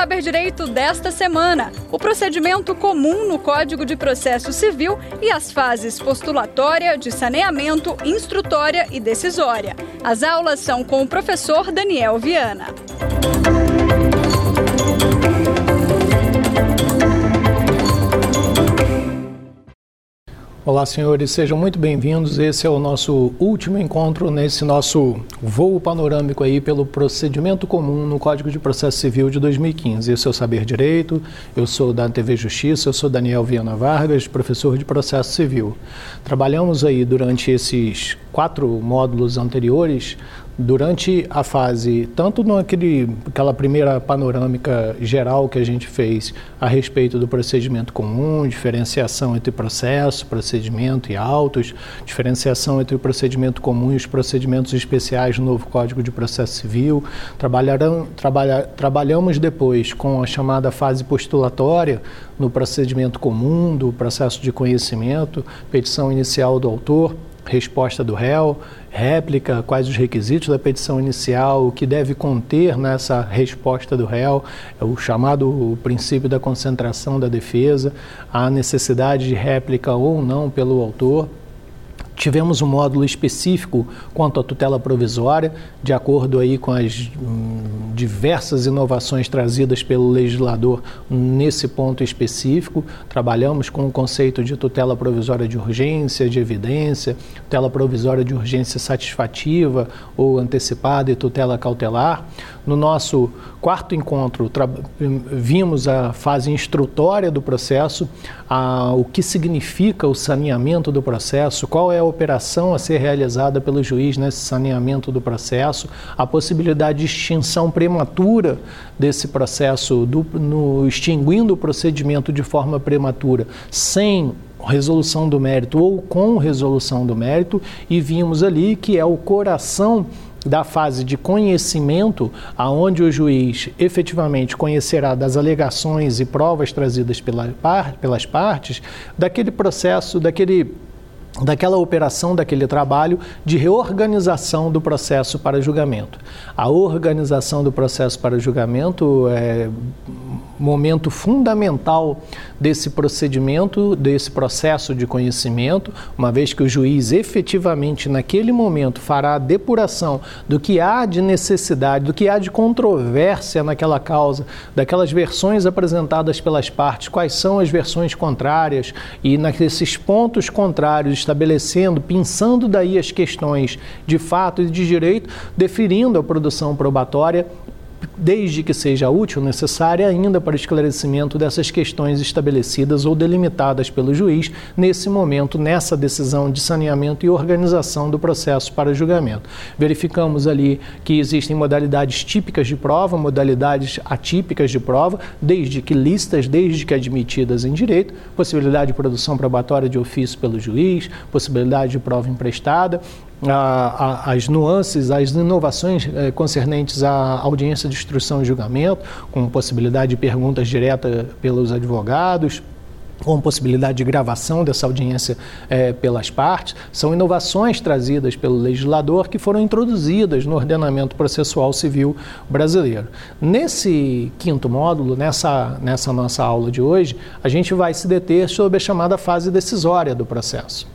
Saber Direito desta semana: o procedimento comum no Código de Processo Civil e as fases postulatória, de saneamento, instrutória e decisória. As aulas são com o professor Daniel Viana. Olá, senhores, sejam muito bem-vindos. Esse é o nosso último encontro nesse nosso voo panorâmico aí pelo procedimento comum no Código de Processo Civil de 2015. Esse é o Saber Direito, eu sou da TV Justiça, eu sou Daniel Viana Vargas, professor de Processo Civil. Trabalhamos aí durante esses quatro módulos anteriores durante a fase, tanto naquele, aquela primeira panorâmica geral que a gente fez a respeito do procedimento comum, diferenciação entre processo, procedimento e autos, diferenciação entre o procedimento comum e os procedimentos especiais do novo Código de Processo Civil, trabalha, trabalhamos depois com a chamada fase postulatória no procedimento comum, do processo de conhecimento, petição inicial do autor, resposta do réu, réplica, quais os requisitos da petição inicial, o que deve conter nessa resposta do réu, é o chamado princípio da concentração da defesa, a necessidade de réplica ou não pelo autor. Tivemos um módulo específico quanto à tutela provisória, de acordo aí com as hum, diversas inovações trazidas pelo legislador nesse ponto específico. Trabalhamos com o conceito de tutela provisória de urgência, de evidência, tutela provisória de urgência satisfativa ou antecipada e tutela cautelar. No nosso quarto encontro, vimos a fase instrutória do processo, a, o que significa o saneamento do processo, qual é a operação a ser realizada pelo juiz nesse saneamento do processo, a possibilidade de extinção prematura desse processo, do, no, extinguindo o procedimento de forma prematura, sem resolução do mérito ou com resolução do mérito, e vimos ali que é o coração da fase de conhecimento, aonde o juiz efetivamente conhecerá das alegações e provas trazidas pela, pelas partes, daquele processo, daquele daquela operação, daquele trabalho de reorganização do processo para julgamento. A organização do processo para julgamento é momento fundamental desse procedimento, desse processo de conhecimento, uma vez que o juiz efetivamente naquele momento fará a depuração do que há de necessidade, do que há de controvérsia naquela causa, daquelas versões apresentadas pelas partes, quais são as versões contrárias e nesses pontos contrários estabelecendo, pensando daí as questões de fato e de direito, deferindo a produção probatória desde que seja útil, necessária ainda para esclarecimento dessas questões estabelecidas ou delimitadas pelo juiz nesse momento, nessa decisão de saneamento e organização do processo para julgamento. Verificamos ali que existem modalidades típicas de prova, modalidades atípicas de prova, desde que listas, desde que admitidas em direito, possibilidade de produção probatória de ofício pelo juiz, possibilidade de prova emprestada, a, a, as nuances, as inovações eh, concernentes à audiência de instrução e julgamento, com possibilidade de perguntas diretas pelos advogados, com possibilidade de gravação dessa audiência eh, pelas partes, são inovações trazidas pelo legislador que foram introduzidas no ordenamento processual civil brasileiro. Nesse quinto módulo, nessa, nessa nossa aula de hoje, a gente vai se deter sobre a chamada fase decisória do processo.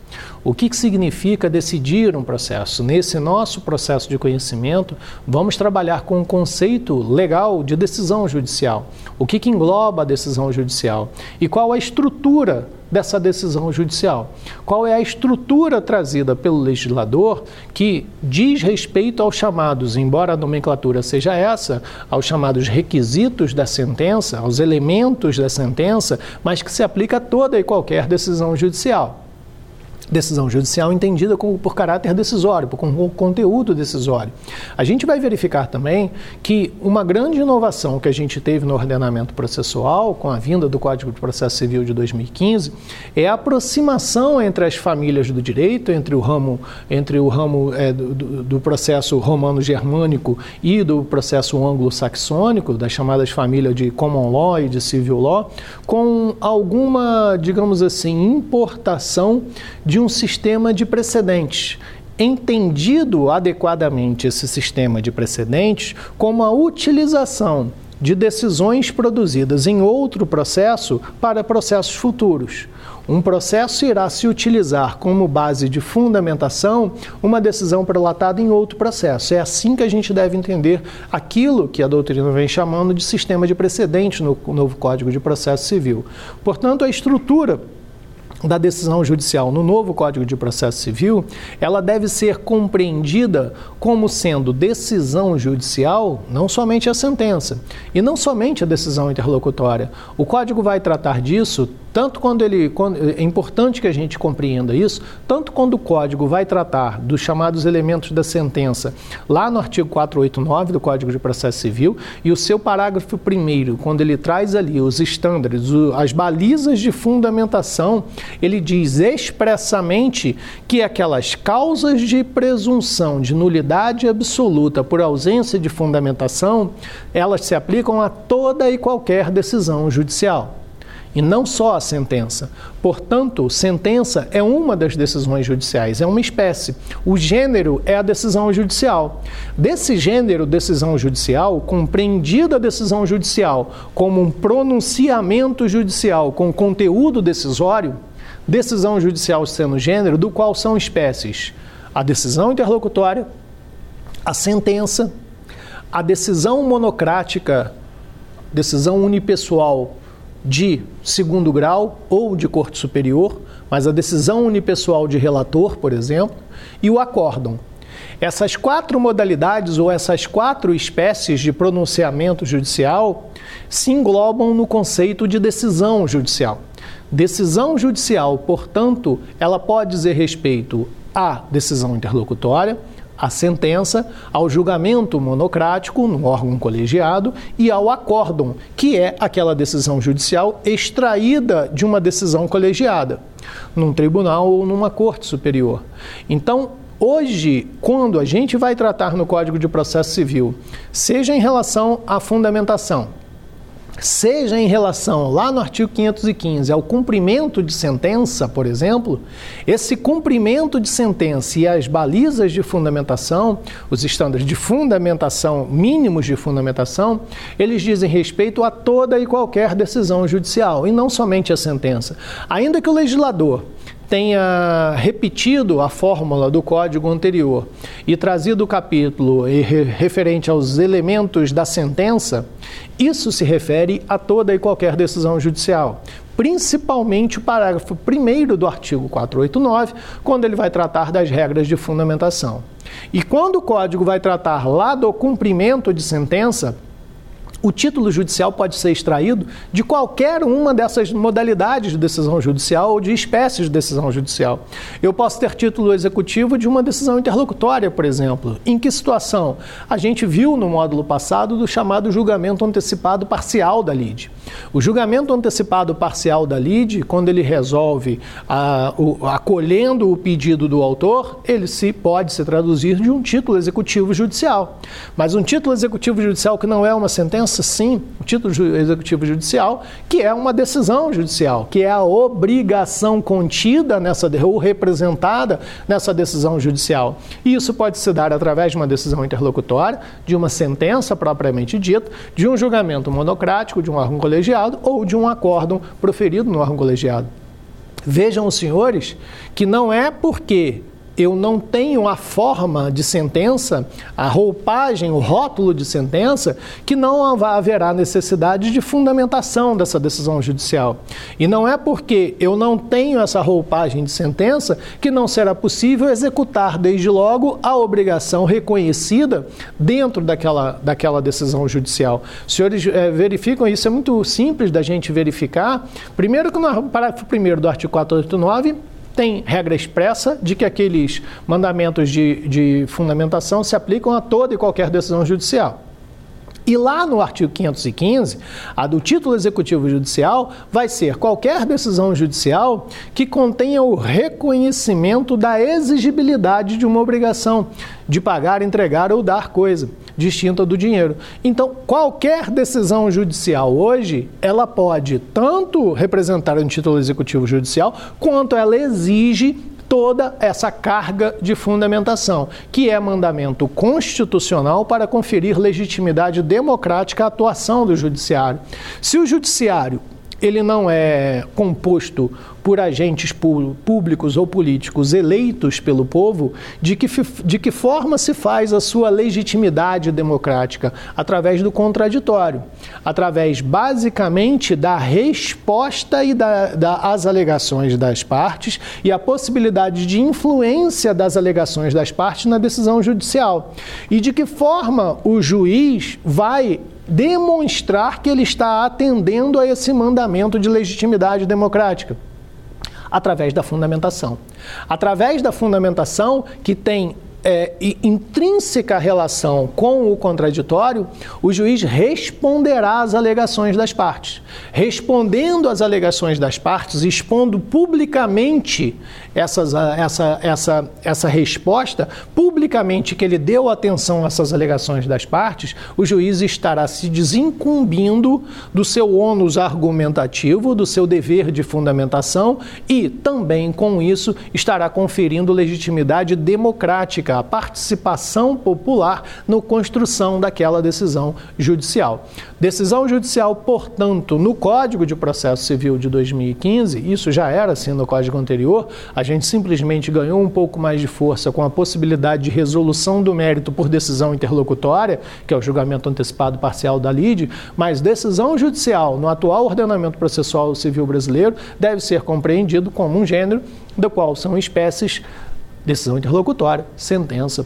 O que, que significa decidir um processo? Nesse nosso processo de conhecimento, vamos trabalhar com o conceito legal de decisão judicial. O que, que engloba a decisão judicial? E qual a estrutura dessa decisão judicial? Qual é a estrutura trazida pelo legislador que diz respeito aos chamados, embora a nomenclatura seja essa, aos chamados requisitos da sentença, aos elementos da sentença, mas que se aplica a toda e qualquer decisão judicial? Decisão judicial entendida por caráter decisório, por com conteúdo decisório. A gente vai verificar também que uma grande inovação que a gente teve no ordenamento processual, com a vinda do Código de Processo Civil de 2015, é a aproximação entre as famílias do direito, entre o ramo, entre o ramo é, do, do, processo romano-germânico e do processo anglo-saxônico, das chamadas famílias de common law e de civil law, com alguma, digamos assim, importação de de um sistema de precedentes. Entendido adequadamente esse sistema de precedentes como a utilização de decisões produzidas em outro processo para processos futuros. Um processo irá se utilizar como base de fundamentação uma decisão prelatada em outro processo. É assim que a gente deve entender aquilo que a doutrina vem chamando de sistema de precedente no novo Código de Processo Civil. Portanto, a estrutura da decisão judicial no novo Código de Processo Civil, ela deve ser compreendida como sendo decisão judicial, não somente a sentença, e não somente a decisão interlocutória. O Código vai tratar disso tanto quando ele. Quando, é importante que a gente compreenda isso, tanto quando o código vai tratar dos chamados elementos da sentença, lá no artigo 489 do Código de Processo Civil, e o seu parágrafo primeiro, quando ele traz ali os estándares, as balizas de fundamentação, ele diz expressamente que aquelas causas de presunção de nulidade absoluta por ausência de fundamentação, elas se aplicam a toda e qualquer decisão judicial e não só a sentença. Portanto, sentença é uma das decisões judiciais, é uma espécie. O gênero é a decisão judicial. Desse gênero, decisão judicial, compreendida a decisão judicial como um pronunciamento judicial com conteúdo decisório, decisão judicial sendo gênero, do qual são espécies a decisão interlocutória, a sentença, a decisão monocrática, decisão unipessoal de segundo grau ou de corte superior, mas a decisão unipessoal de relator, por exemplo, e o acórdão. Essas quatro modalidades ou essas quatro espécies de pronunciamento judicial se englobam no conceito de decisão judicial. Decisão judicial, portanto, ela pode dizer respeito à decisão interlocutória, à sentença, ao julgamento monocrático no órgão colegiado e ao acórdão, que é aquela decisão judicial extraída de uma decisão colegiada, num tribunal ou numa corte superior. Então, Hoje, quando a gente vai tratar no Código de Processo Civil, seja em relação à fundamentação, seja em relação lá no artigo 515 ao cumprimento de sentença, por exemplo, esse cumprimento de sentença e as balizas de fundamentação, os estándares de fundamentação, mínimos de fundamentação, eles dizem respeito a toda e qualquer decisão judicial e não somente a sentença. Ainda que o legislador tenha repetido a fórmula do código anterior e trazido o capítulo referente aos elementos da sentença, isso se refere a toda e qualquer decisão judicial, principalmente o parágrafo 1 do artigo 489, quando ele vai tratar das regras de fundamentação. E quando o código vai tratar lá do cumprimento de sentença, o título judicial pode ser extraído de qualquer uma dessas modalidades de decisão judicial ou de espécies de decisão judicial. Eu posso ter título executivo de uma decisão interlocutória, por exemplo. Em que situação? A gente viu no módulo passado do chamado julgamento antecipado parcial da LIDE. O julgamento antecipado parcial da LIDE, quando ele resolve a, o, acolhendo o pedido do autor, ele se pode se traduzir de um título executivo judicial. Mas um título executivo judicial que não é uma sentença sim, o título executivo judicial, que é uma decisão judicial, que é a obrigação contida nessa ou representada nessa decisão judicial. E isso pode se dar através de uma decisão interlocutória, de uma sentença propriamente dita, de um julgamento monocrático de um órgão colegiado ou de um acórdão proferido no órgão colegiado. Vejam os senhores que não é porque eu não tenho a forma de sentença, a roupagem, o rótulo de sentença, que não haverá necessidade de fundamentação dessa decisão judicial. E não é porque eu não tenho essa roupagem de sentença que não será possível executar desde logo a obrigação reconhecida dentro daquela, daquela decisão judicial. Os senhores é, verificam, isso é muito simples da gente verificar. Primeiro que no parágrafo 1 do artigo 489 tem regra expressa de que aqueles mandamentos de, de fundamentação se aplicam a toda e qualquer decisão judicial. E lá no artigo 515, a do título executivo judicial vai ser qualquer decisão judicial que contenha o reconhecimento da exigibilidade de uma obrigação de pagar, entregar ou dar coisa distinta do dinheiro. Então, qualquer decisão judicial hoje, ela pode tanto representar um título executivo judicial, quanto ela exige toda essa carga de fundamentação, que é mandamento constitucional para conferir legitimidade democrática à atuação do judiciário. Se o judiciário ele não é composto por agentes públicos ou políticos eleitos pelo povo, de que, de que forma se faz a sua legitimidade democrática? Através do contraditório, através basicamente da resposta e da, da, alegações das partes e a possibilidade de influência das alegações das partes na decisão judicial. E de que forma o juiz vai demonstrar que ele está atendendo a esse mandamento de legitimidade democrática? Através da fundamentação. Através da fundamentação que tem é, intrínseca relação com o contraditório, o juiz responderá às alegações das partes. Respondendo às alegações das partes, expondo publicamente essas, essa, essa, essa resposta, publicamente que ele deu atenção a essas alegações das partes, o juiz estará se desincumbindo do seu ônus argumentativo, do seu dever de fundamentação e também com isso estará conferindo legitimidade democrática a participação popular na construção daquela decisão judicial. Decisão judicial, portanto, no Código de Processo Civil de 2015, isso já era assim no Código anterior, a gente simplesmente ganhou um pouco mais de força com a possibilidade de resolução do mérito por decisão interlocutória, que é o julgamento antecipado parcial da LIDE, mas decisão judicial no atual ordenamento processual civil brasileiro deve ser compreendido como um gênero do qual são espécies decisão interlocutória, sentença,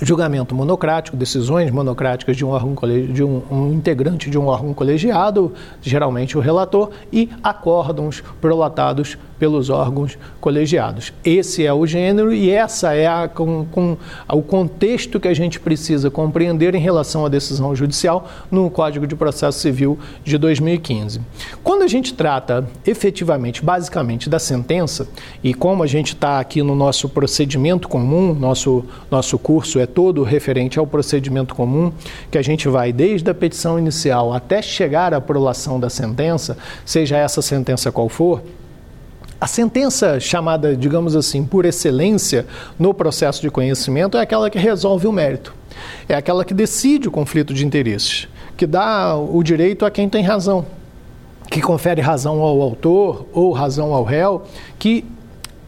julgamento monocrático, decisões monocráticas de um órgão de um, um, integrante de um órgão colegiado, geralmente o relator, e acórdãos prolatados pelos órgãos colegiados. Esse é o gênero e essa é a, com, com, o contexto que a gente precisa compreender em relação à decisão judicial no Código de Processo Civil de 2015. Quando a gente trata efetivamente, basicamente, da sentença, e como a gente está aqui no nosso procedimento comum, nosso, nosso curso é todo referente ao procedimento comum, que a gente vai desde a petição inicial até chegar à prolação da sentença, seja essa sentença qual for, a sentença chamada, digamos assim, por excelência no processo de conhecimento é aquela que resolve o mérito. É aquela que decide o conflito de interesses, que dá o direito a quem tem razão, que confere razão ao autor ou razão ao réu, que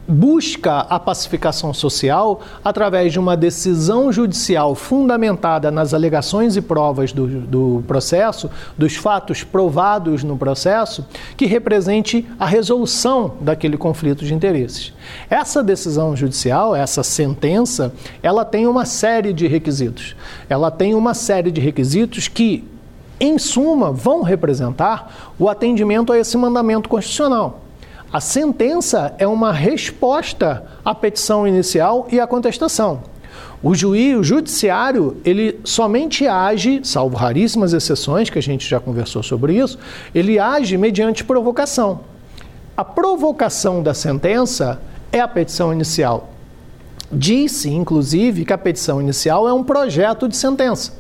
busca a pacificação social através de uma decisão judicial fundamentada nas alegações e provas do, do, processo, dos fatos provados no processo, que represente a resolução daquele conflito de interesses. Essa decisão judicial, essa sentença, ela tem uma série de requisitos. Ela tem uma série de requisitos que, em suma, vão representar o atendimento a esse mandamento constitucional. A sentença é uma resposta à petição inicial e à contestação. O juiz, o judiciário, ele somente age, salvo raríssimas exceções, que a gente já conversou sobre isso, ele age mediante provocação. A provocação da sentença é a petição inicial. Disse, inclusive, que a petição inicial é um projeto de sentença.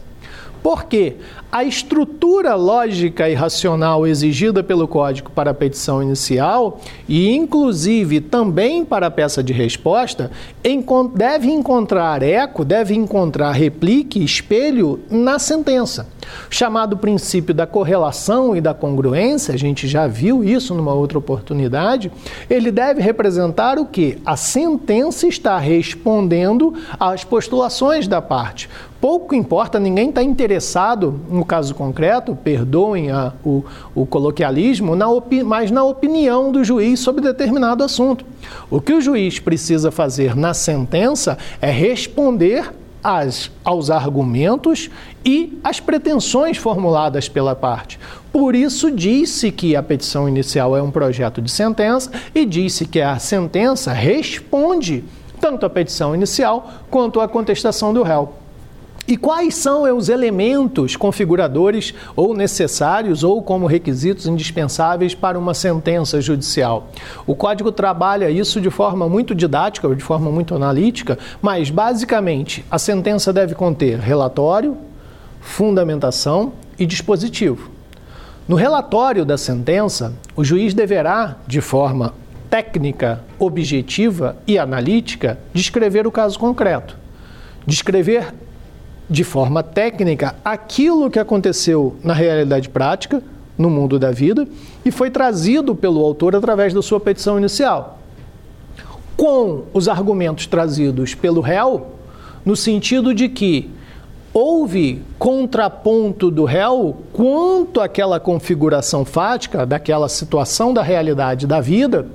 Por quê? A estrutura lógica e racional exigida pelo código para a petição inicial e, inclusive, também para a peça de resposta, deve encontrar eco, deve encontrar replique, espelho na sentença. Chamado princípio da correlação e da congruência, a gente já viu isso numa outra oportunidade, ele deve representar o que? A sentença está respondendo às postulações da parte pouco importa, ninguém está interessado, no caso concreto, perdoem a, o, o coloquialismo, na mas na opinião do juiz sobre determinado assunto. O que o juiz precisa fazer na sentença é responder aos argumentos e às pretensões formuladas pela parte. Por isso, disse que a petição inicial é um projeto de sentença e disse que a sentença responde tanto à petição inicial quanto à contestação do réu. E quais são os elementos configuradores ou necessários ou como requisitos indispensáveis para uma sentença judicial? O código trabalha isso de forma muito didática, de forma muito analítica, mas basicamente a sentença deve conter relatório, fundamentação e dispositivo. No relatório da sentença, o juiz deverá, de forma técnica, objetiva e analítica, descrever o caso concreto. Descrever de forma técnica aquilo que aconteceu na realidade prática, no mundo da vida, e foi trazido pelo autor através da sua petição inicial. Com os argumentos trazidos pelo réu, no sentido de que houve contraponto do réu quanto àquela configuração fática, daquela situação da realidade da vida,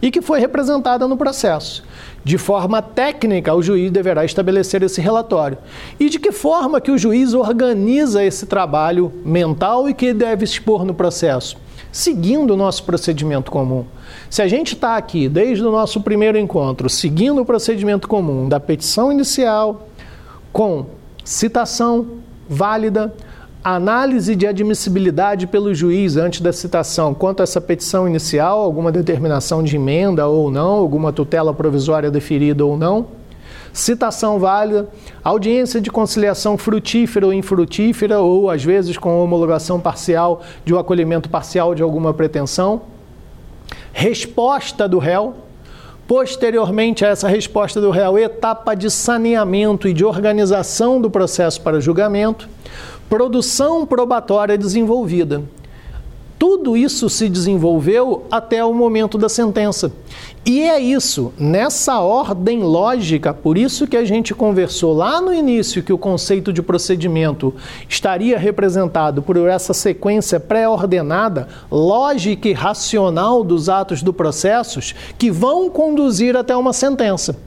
e que foi representada no processo. De forma técnica, o juiz deverá estabelecer esse relatório. E de que forma que o juiz organiza esse trabalho mental e que deve expor no processo? Seguindo o nosso procedimento comum. Se a gente está aqui desde o nosso primeiro encontro, seguindo o procedimento comum da petição inicial, com citação válida, análise de admissibilidade pelo juiz antes da citação. Quanto a essa petição inicial, alguma determinação de emenda ou não, alguma tutela provisória deferida ou não, citação válida, audiência de conciliação frutífera ou infrutífera, ou às vezes com homologação parcial de um acolhimento parcial de alguma pretensão, resposta do réu, Posteriormente a essa resposta do réu, etapa de saneamento e de organização do processo para julgamento, produção probatória desenvolvida. Tudo isso se desenvolveu até o momento da sentença. E é isso, nessa ordem lógica, por isso que a gente conversou lá no início que o conceito de procedimento estaria representado por essa sequência pré-ordenada, lógica e racional dos atos do processo que vão conduzir até uma sentença.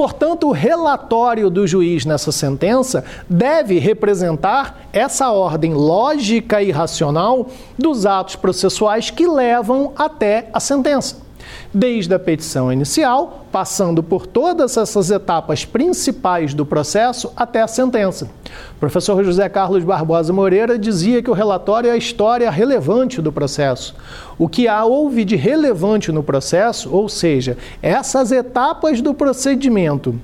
Portanto, o relatório do juiz nessa sentença deve representar essa ordem lógica e racional dos atos processuais que levam até a sentença desde a petição inicial, passando por todas essas etapas principais do processo até a sentença. O professor José Carlos Barbosa Moreira dizia que o relatório é a história relevante do processo. O que há houve de relevante no processo, ou seja, essas etapas do procedimento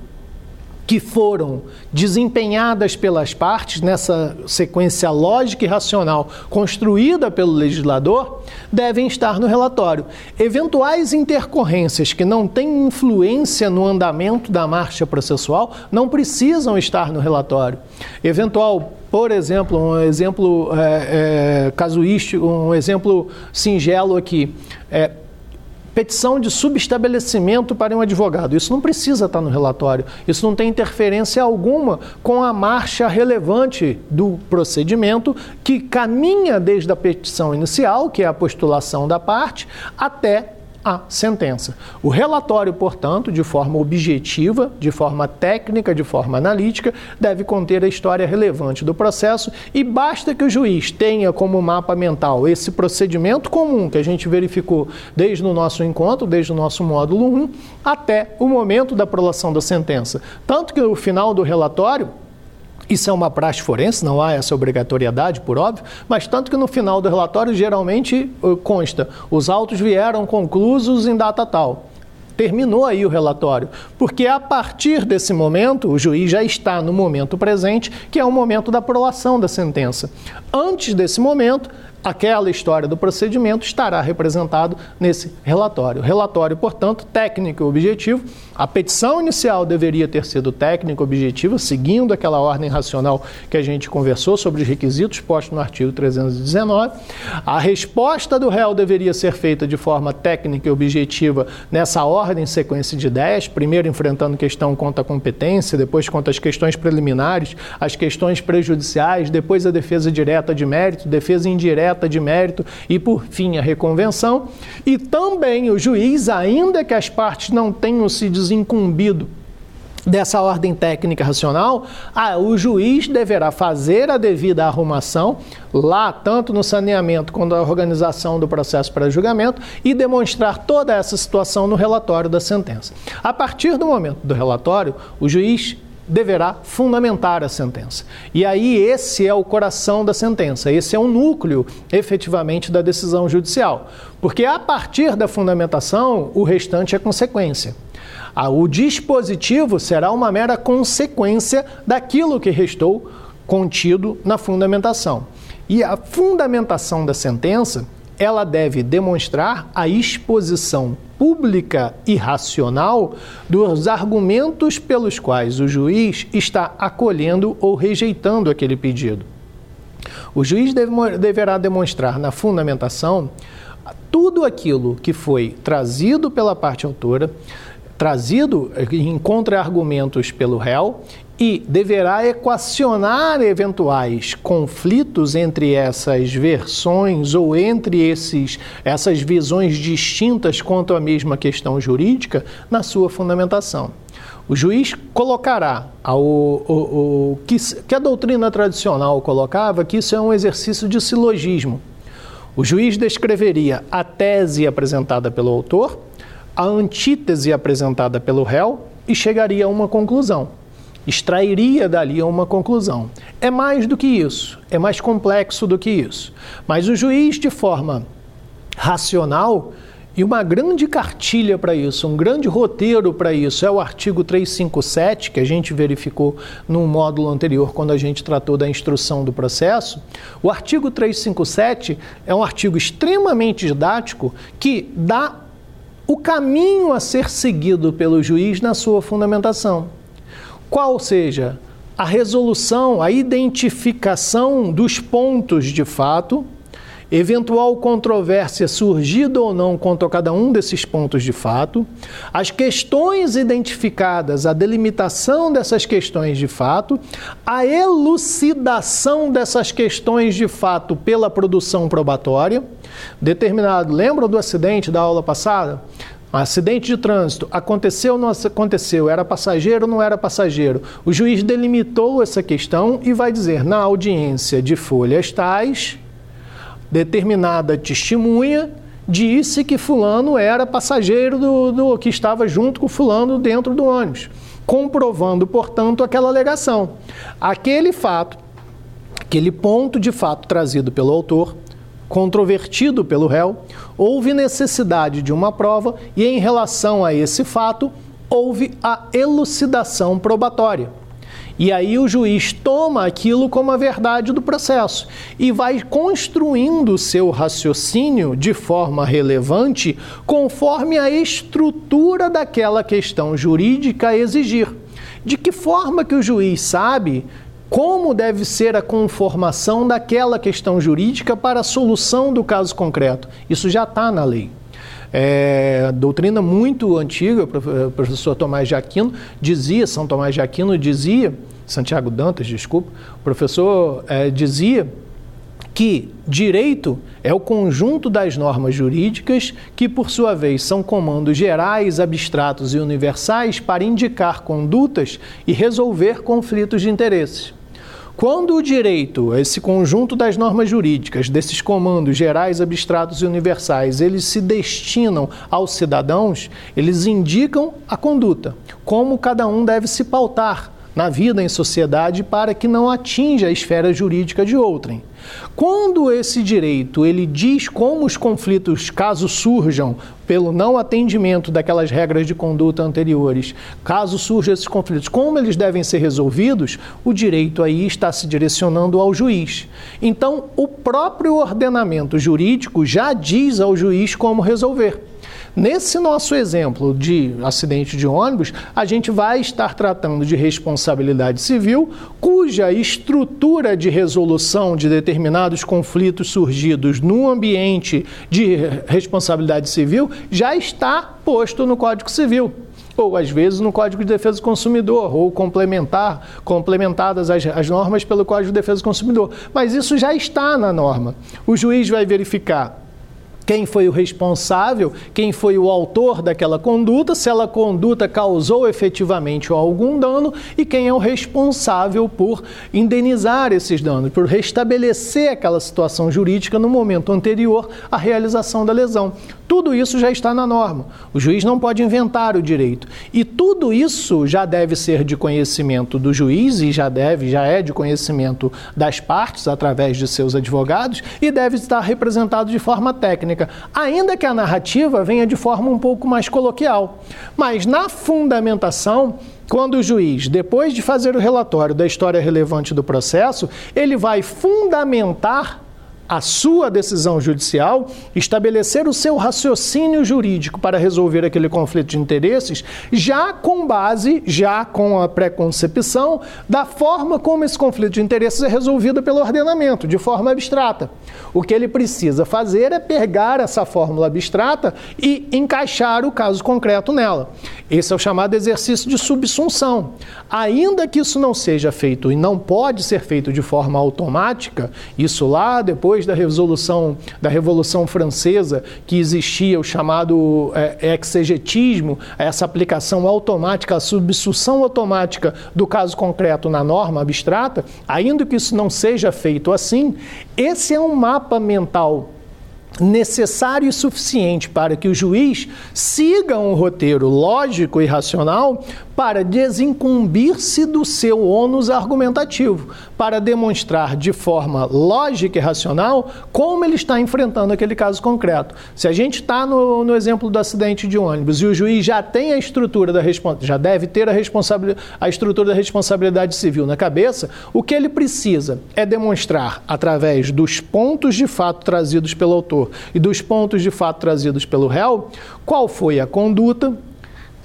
que foram desempenhadas pelas partes nessa sequência lógica e racional construída pelo legislador devem estar no relatório. Eventuais intercorrências que não têm influência no andamento da marcha processual não precisam estar no relatório. Eventual por exemplo, um exemplo é, é, casuístico, um exemplo singelo aqui. É, petição de subestabelecimento para um advogado. Isso não precisa estar no relatório. Isso não tem interferência alguma com a marcha relevante do procedimento que caminha desde a petição inicial, que é a postulação da parte, até a sentença. O relatório, portanto, de forma objetiva, de forma técnica, de forma analítica, deve conter a história relevante do processo e basta que o juiz tenha como mapa mental esse procedimento comum que a gente verificou desde o nosso encontro, desde o nosso módulo 1, até o momento da prolação da sentença. Tanto que no final do relatório, isso é uma praxe forense, não há essa obrigatoriedade, por óbvio, mas tanto que no final do relatório geralmente uh, consta: os autos vieram conclusos em data tal. Terminou aí o relatório, porque a partir desse momento, o juiz já está no momento presente, que é o momento da aprovação da sentença. Antes desse momento, aquela história do procedimento estará representado nesse relatório. Relatório, portanto, técnico e objetivo. A petição inicial deveria ter sido técnico objetiva, seguindo aquela ordem racional que a gente conversou sobre os requisitos postos no artigo 319. A resposta do réu deveria ser feita de forma técnica e objetiva nessa ordem sequência de 10, primeiro enfrentando questão contra a competência, depois contra as questões preliminares, as questões prejudiciais, depois a defesa direta de mérito, defesa indireta de mérito e, por fim, a reconvenção. E também o juiz, ainda que as partes não tenham se desincumbido dessa ordem técnica racional, ah, o juiz deverá fazer a devida arrumação lá, tanto no saneamento quanto na organização do processo para julgamento e demonstrar toda essa situação no relatório da sentença. A partir do momento do relatório, o juiz deverá fundamentar a sentença. E aí esse é o coração da sentença, esse é o núcleo efetivamente da decisão judicial. Porque a partir da fundamentação, o restante é consequência. O dispositivo será uma mera consequência daquilo que restou contido na fundamentação. E a fundamentação da sentença ela deve demonstrar a exposição pública e racional dos argumentos pelos quais o juiz está acolhendo ou rejeitando aquele pedido. O juiz deve, deverá demonstrar na fundamentação tudo aquilo que foi trazido pela parte autora, trazido em contra-argumentos pelo réu e deverá equacionar eventuais conflitos entre essas versões ou entre esses, essas visões distintas quanto à mesma questão jurídica na sua fundamentação. O juiz colocará o, que, que a doutrina tradicional colocava que isso é um exercício de silogismo. O juiz descreveria a tese apresentada pelo autor, a antítese apresentada pelo réu e chegaria a uma conclusão extrairia dali uma conclusão. É mais do que isso, é mais complexo do que isso. Mas o juiz, de forma racional, e uma grande cartilha para isso, um grande roteiro para isso é o artigo 357, que a gente verificou no módulo anterior quando a gente tratou da instrução do processo. O artigo 357 é um artigo extremamente didático que dá o caminho a ser seguido pelo juiz na sua fundamentação qual seja a resolução, a identificação dos pontos de fato, eventual controvérsia surgida ou não contra cada um desses pontos de fato, as questões identificadas, a delimitação dessas questões de fato, a elucidação dessas questões de fato pela produção probatória, determinado, lembram do acidente da aula passada? Acidente de trânsito, aconteceu ou não aconteceu, era passageiro ou não era passageiro. O juiz delimitou essa questão e vai dizer, na audiência de folhas tais, determinada testemunha disse que fulano era passageiro do, do que estava junto com fulano dentro do ônibus, comprovando, portanto, aquela alegação. Aquele fato, aquele ponto de fato trazido pelo autor, controvertido pelo réu, houve necessidade de uma prova e, em relação a esse fato, houve a elucidação probatória. E aí o juiz toma aquilo como a verdade do processo e vai construindo o seu raciocínio de forma relevante conforme a estrutura daquela questão jurídica exigir. De que forma que o juiz sabe como deve ser a conformação daquela questão jurídica para a solução do caso concreto. Isso já está na lei. É, doutrina muito antiga, o professor Tomás de Aquino dizia, São Tomás de Aquino dizia, Santiago Dantas, desculpa, o professor é, dizia que direito é o conjunto das normas jurídicas que, por sua vez, são comandos gerais, abstratos e universais para indicar condutas e resolver conflitos de interesses. Quando o direito, esse conjunto das normas jurídicas, desses comandos gerais, abstratos e universais, eles se destinam aos cidadãos, eles indicam a conduta, como cada um deve se pautar na vida em sociedade para que não atinja a esfera jurídica de outrem. Quando esse direito ele diz como os conflitos, caso surjam pelo não atendimento daquelas regras de conduta anteriores, caso surjam esses conflitos, como eles devem ser resolvidos, o direito aí está se direcionando ao juiz. Então, o próprio ordenamento jurídico já diz ao juiz como resolver. Nesse nosso exemplo de acidente de ônibus, a gente vai estar tratando de responsabilidade civil, cuja estrutura de resolução de determinados conflitos surgidos no ambiente de responsabilidade civil já está posto no Código Civil ou às vezes no Código de Defesa do Consumidor, ou complementar, complementadas as, as normas pelo Código de Defesa do Consumidor. Mas isso já está na norma. O juiz vai verificar quem foi o responsável, quem foi o autor daquela conduta, se ela conduta causou efetivamente algum dano e quem é o responsável por indenizar esses danos, por restabelecer aquela situação jurídica no momento anterior à realização da lesão. Tudo isso já está na norma. O juiz não pode inventar o direito. E tudo isso já deve ser de conhecimento do juiz e já deve, já é de conhecimento das partes através de seus advogados e deve estar representado de forma técnica, ainda que a narrativa venha de forma um pouco mais coloquial. Mas na fundamentação, quando o juiz, depois de fazer o relatório da história relevante do processo, ele vai fundamentar a sua decisão judicial, estabelecer o seu raciocínio jurídico para resolver aquele conflito de interesses, já com base, já com a preconcepção da forma como esse conflito de interesses é resolvido pelo ordenamento, de forma abstrata. O que ele precisa fazer é pegar essa fórmula abstrata e encaixar o caso concreto nela. Esse é o chamado exercício de subsunção. Ainda que isso não seja feito e não pode ser feito de forma automática, isso lá depois da resolução da Revolução Francesa, que existia o chamado é, exegetismo, essa aplicação automática, a subsunção automática do caso concreto na norma abstrata, ainda que isso não seja feito assim, esse é um mapa mental necessário e suficiente para que o juiz siga um roteiro lógico e racional para desincumbir-se do seu ônus argumentativo, para demonstrar de forma lógica e racional como ele está enfrentando aquele caso concreto. Se a gente está no, no, exemplo do acidente de ônibus e o juiz já tem a estrutura da já deve ter a, a estrutura da responsabilidade civil na cabeça, o que ele precisa é demonstrar através dos pontos de fato trazidos pelo autor e dos pontos de fato trazidos pelo réu qual foi a conduta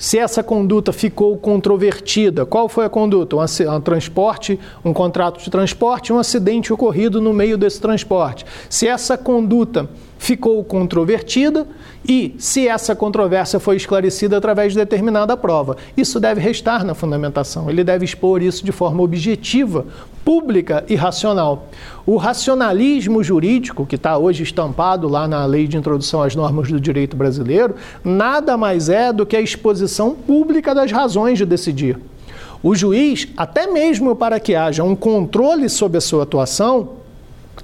se essa conduta ficou controvertida, qual foi a conduta? Um, transporte, um contrato de transporte, um acidente ocorrido no meio desse transporte. Se essa conduta ficou controvertida e se essa controvérsia foi esclarecida através de determinada prova. Isso deve restar na fundamentação, ele deve expor isso de forma objetiva, pública e racional. O racionalismo jurídico, que está hoje estampado lá na Lei de Introdução às Normas do Direito Brasileiro, nada mais é do que a exposição pública das razões de decidir. O juiz, até mesmo para que haja um controle sobre a sua atuação,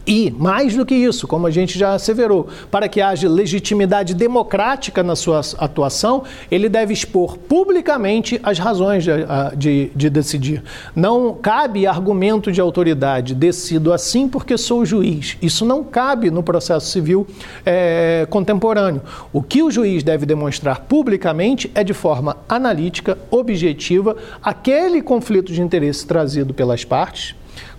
e, mais do que isso, como a gente já asseverou, para que haja legitimidade democrática na sua atuação, ele deve expor publicamente as razões de, de, de decidir. Não cabe argumento de autoridade, decido assim porque sou juiz. Isso não cabe no processo civil é, contemporâneo. O que o juiz deve demonstrar publicamente é de forma analítica, objetiva, aquele conflito de interesse trazido pelas partes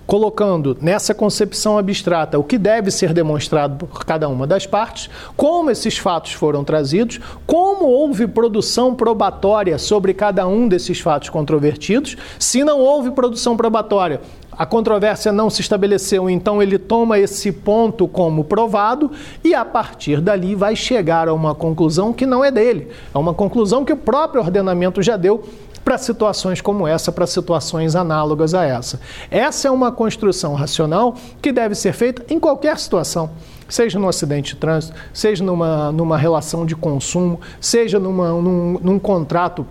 colocando nessa concepção abstrata o que deve ser demonstrado por cada uma das partes, como esses fatos foram trazidos, como houve produção probatória sobre cada um desses fatos controvertidos. Se não houve produção probatória, a controvérsia não se estabeleceu, então ele toma esse ponto como provado e a partir dali vai chegar a uma conclusão que não é dele, é uma conclusão que o próprio ordenamento já deu para situações como essa, para situações análogas a essa. Essa é uma construção racional que deve ser feita em qualquer situação seja num acidente de trânsito, seja numa, numa relação de consumo, seja numa, num, num contrato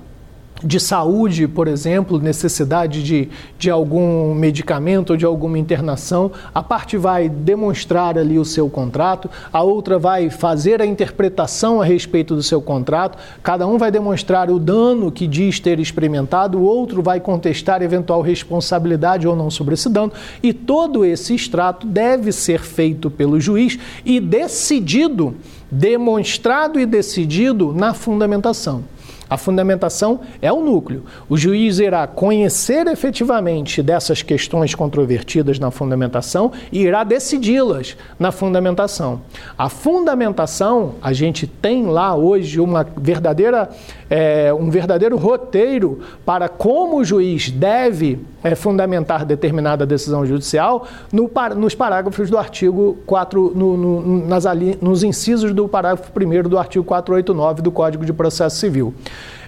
de saúde, por exemplo, necessidade de, de algum medicamento ou de alguma internação, a parte vai demonstrar ali o seu contrato, a outra vai fazer a interpretação a respeito do seu contrato, cada um vai demonstrar o dano que diz ter experimentado, o outro vai contestar eventual responsabilidade ou não sobre esse dano, e todo esse extrato deve ser feito pelo juiz e decidido, demonstrado e decidido na fundamentação. A fundamentação é o núcleo. O juiz irá conhecer efetivamente dessas questões controvertidas na fundamentação e irá decidi-las na fundamentação. A fundamentação, a gente tem lá hoje uma verdadeira, é, um verdadeiro roteiro para como o juiz deve é, fundamentar determinada decisão judicial no, nos parágrafos do artigo 4, no, no, nas, nos incisos do parágrafo 1 do artigo 489 do Código de Processo Civil.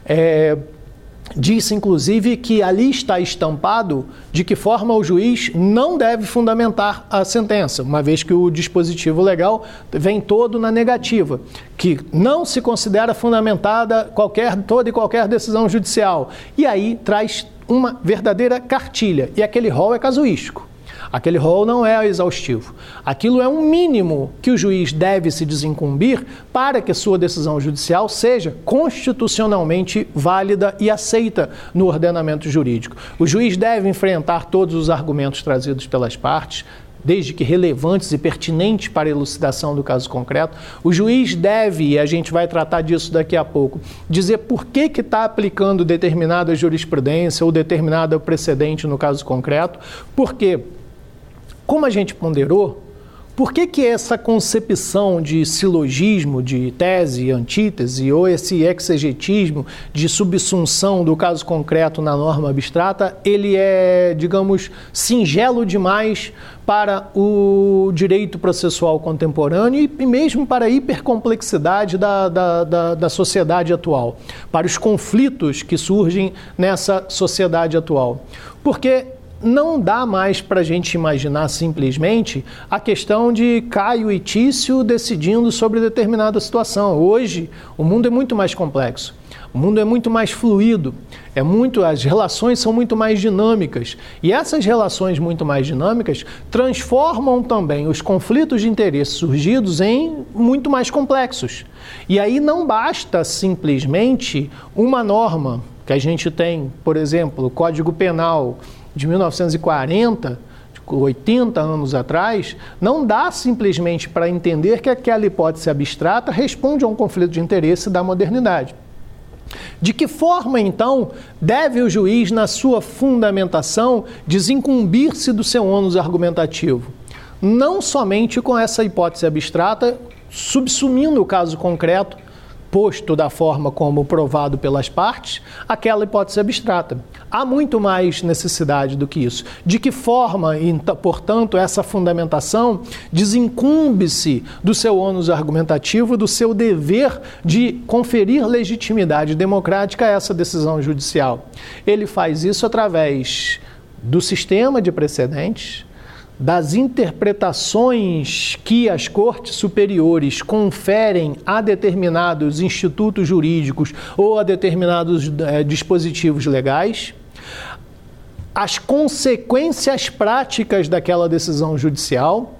É, Disse, inclusive, que ali está estampado de que forma o juiz não deve fundamentar a sentença, uma vez que o dispositivo legal vem todo na negativa, que não se considera fundamentada qualquer, toda e qualquer decisão judicial. E aí traz uma verdadeira cartilha, e aquele rol é casuístico. Aquele rol não é exaustivo. Aquilo é um mínimo que o juiz deve se desincumbir para que sua decisão judicial seja constitucionalmente válida e aceita no ordenamento jurídico. O juiz deve enfrentar todos os argumentos trazidos pelas partes, desde que relevantes e pertinentes para a elucidação do caso concreto. O juiz deve, e a gente vai tratar disso daqui a pouco, dizer por que está aplicando determinada jurisprudência ou determinado precedente no caso concreto, porque como a gente ponderou, Por que, que essa concepção de silogismo, de tese, antítese, ou esse exegetismo de subsunção do caso concreto na norma abstrata, ele é, digamos, singelo demais para o direito processual contemporâneo e mesmo para a hipercomplexidade da, da, da, da sociedade atual, para os conflitos que surgem nessa sociedade atual. Porque não dá mais para a gente imaginar simplesmente a questão de Caio e Tício decidindo sobre determinada situação. Hoje, o mundo é muito mais complexo. O mundo é muito mais fluido, é muito, as relações são muito mais dinâmicas. E essas relações muito mais dinâmicas transformam também os conflitos de interesse surgidos em muito mais complexos. E aí não basta simplesmente uma norma que a gente tem, por exemplo, o Código Penal de 1940, 80 anos atrás, não dá simplesmente para entender que aquela hipótese abstrata responde a um conflito de interesse da modernidade. De que forma, então, deve o juiz, na sua fundamentação, desincumbir-se do seu ônus argumentativo? Não somente com essa hipótese abstrata, subsumindo o caso concreto posto da forma como provado pelas partes, aquela hipótese abstrata. Há muito mais necessidade do que isso. De que forma, portanto, essa fundamentação desincumbe-se do seu ônus argumentativo, do seu dever de conferir legitimidade democrática a essa decisão judicial? Ele faz isso através do sistema de precedentes, das interpretações que as cortes superiores conferem a determinados institutos jurídicos ou a determinados é, dispositivos legais, as consequências práticas daquela decisão judicial.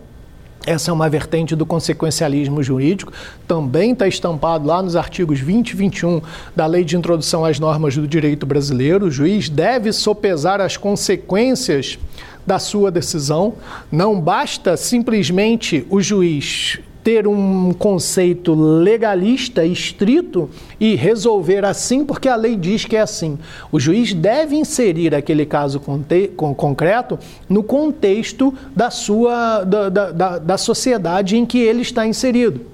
Essa é uma vertente do consequencialismo jurídico, também está estampado lá nos artigos 20 e 21 da Lei de Introdução às Normas do Direito Brasileiro. O juiz deve sopesar as consequências da sua decisão. Não basta simplesmente o juiz ter um conceito legalista estrito e resolver assim porque a lei diz que é assim. O juiz deve inserir aquele caso concreto no contexto da sua da, da, da sociedade em que ele está inserido.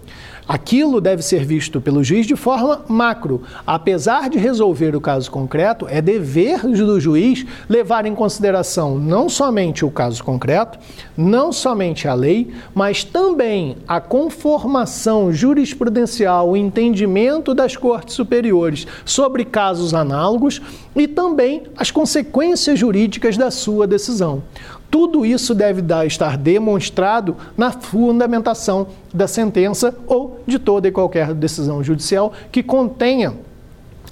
Aquilo deve ser visto pelo juiz de forma macro. Apesar de resolver o caso concreto, é dever do juiz levar em consideração não somente o caso concreto, não somente a lei, mas também a conformação jurisprudencial, o entendimento das cortes superiores sobre casos análogos e também as consequências jurídicas da sua decisão. Tudo isso deve estar demonstrado na fundamentação da sentença ou de toda e qualquer decisão judicial que contenha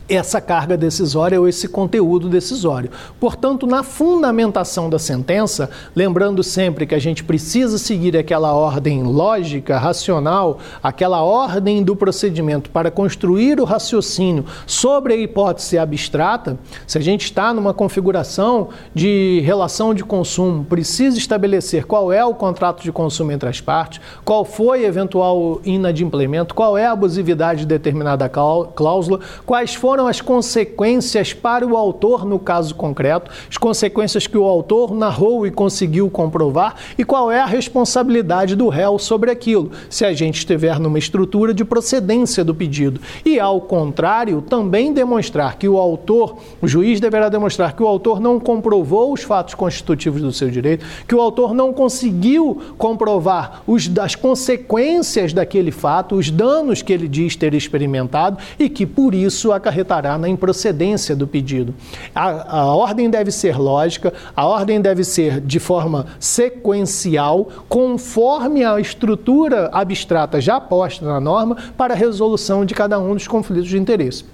essa carga decisória ou esse conteúdo decisório. Portanto, na fundamentação da sentença, lembrando sempre que a gente precisa seguir aquela ordem lógica, racional, aquela ordem do procedimento para construir o raciocínio sobre a hipótese abstrata, se a gente está numa configuração de relação de consumo, precisa estabelecer qual é o contrato de consumo entre as partes, qual foi eventual inadimplemento, qual é a abusividade de determinada cláusula, quais foram foram as consequências para o autor no caso concreto, as consequências que o autor narrou e conseguiu comprovar e qual é a responsabilidade do réu sobre aquilo, se a gente estiver numa estrutura de procedência do pedido. E ao contrário, também demonstrar que o autor, o juiz deverá demonstrar que o autor não comprovou os fatos constitutivos do seu direito, que o autor não conseguiu comprovar os, as consequências daquele fato, os danos que ele diz ter experimentado e que por isso acarretou acarretará na improcedência do pedido. A, a ordem deve ser lógica, a ordem deve ser de forma sequencial, conforme a estrutura abstrata já posta na norma para a resolução de cada um dos conflitos de interesse.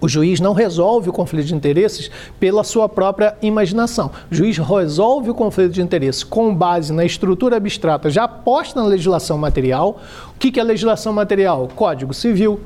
O juiz não resolve o conflito de interesses pela sua própria imaginação. O juiz resolve o conflito de interesses com base na estrutura abstrata já posta na legislação material. O que é legislação material? Código Civil,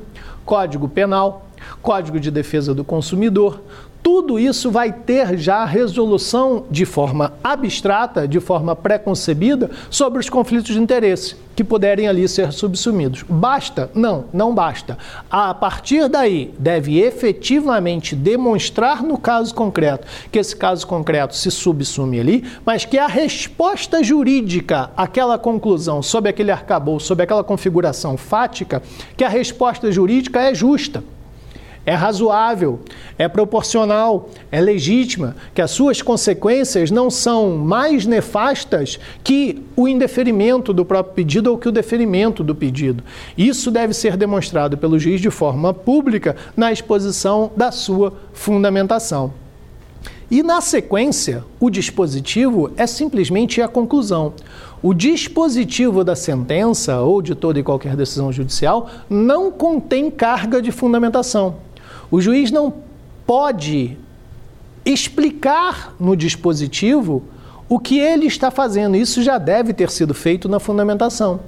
Código Penal, Código de Defesa do Consumidor, tudo isso vai ter já resolução de forma abstrata, de forma preconcebida, sobre os conflitos de interesse que puderem ali ser subsumidos. Basta? Não, não basta. A partir daí, deve efetivamente demonstrar no caso concreto que esse caso concreto se subsume ali, mas que a resposta jurídica àquela conclusão, sob aquele arcabouço, sob aquela configuração fática, que a resposta jurídica é justa é razoável, é proporcional, é legítima, que as suas consequências não são mais nefastas que o indeferimento do próprio pedido ou que o deferimento do pedido. Isso deve ser demonstrado pelo juiz de forma pública na exposição da sua fundamentação. E na sequência, o dispositivo é simplesmente a conclusão. O dispositivo da sentença ou de toda e qualquer decisão judicial não contém carga de fundamentação. O juiz não pode explicar no dispositivo o que ele está fazendo. Isso já deve ter sido feito na fundamentação.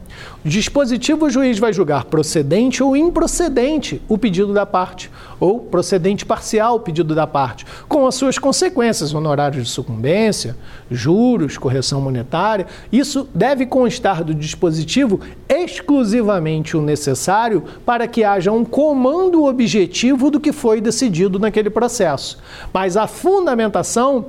O dispositivo, o juiz vai julgar procedente ou improcedente o pedido da parte, ou procedente parcial o pedido da parte, com as suas consequências, honorários de sucumbência, juros, correção monetária. Isso deve constar do dispositivo exclusivamente o necessário para que haja um comando objetivo do que foi decidido naquele processo. Mas a fundamentação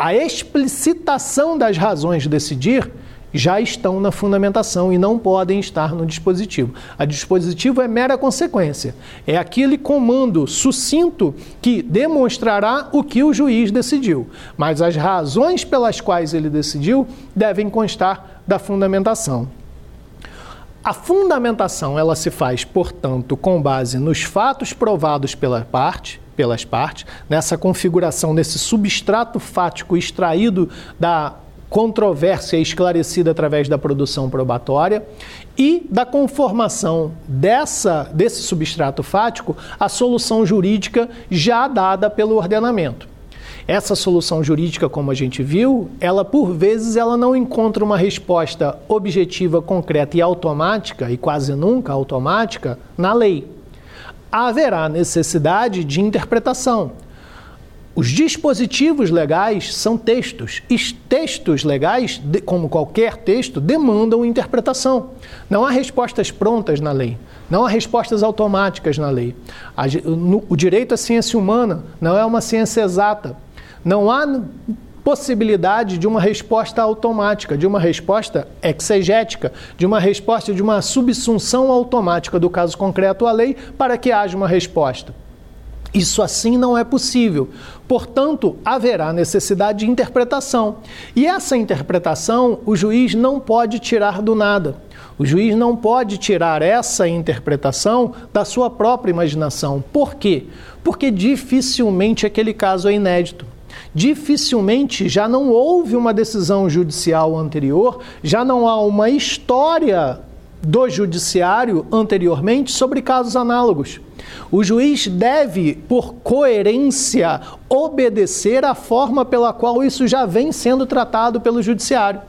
a explicitação das razões de decidir já estão na fundamentação e não podem estar no dispositivo. A dispositivo é mera consequência, é aquele comando sucinto que demonstrará o que o juiz decidiu, mas as razões pelas quais ele decidiu devem constar da fundamentação. A fundamentação ela se faz, portanto, com base nos fatos provados pela parte, pelas partes, nessa configuração, nesse substrato fático extraído da controvérsia esclarecida através da produção probatória e da conformação dessa, desse substrato fático a solução jurídica já dada pelo ordenamento. Essa solução jurídica, como a gente viu, ela por vezes ela não encontra uma resposta objetiva, concreta e automática, e quase nunca automática, na lei haverá necessidade de interpretação. Os dispositivos legais são textos. E textos legais, como qualquer texto, demandam interpretação. Não há respostas prontas na lei. Não há respostas automáticas na lei. O direito à ciência humana não é uma ciência exata. Não há possibilidade de uma resposta automática, de uma resposta exegética, de uma resposta de uma subsunção automática do caso concreto à lei para que haja uma resposta. Isso assim não é possível. Portanto, haverá necessidade de interpretação. E essa interpretação o juiz não pode tirar do nada. O juiz não pode tirar essa interpretação da sua própria imaginação. Por quê? Porque dificilmente aquele caso é inédito dificilmente já não houve uma decisão judicial anterior, já não há uma história do judiciário anteriormente sobre casos análogos. O juiz deve, por coerência, obedecer à forma pela qual isso já vem sendo tratado pelo judiciário.